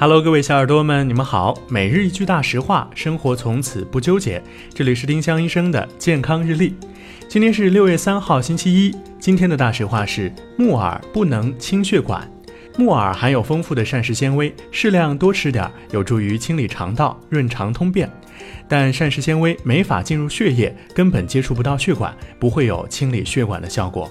Hello，各位小耳朵们，你们好。每日一句大实话，生活从此不纠结。这里是丁香医生的健康日历。今天是六月三号，星期一。今天的大实话是：木耳不能清血管。木耳含有丰富的膳食纤维，适量多吃点，有助于清理肠道、润肠通便。但膳食纤维没法进入血液，根本接触不到血管，不会有清理血管的效果。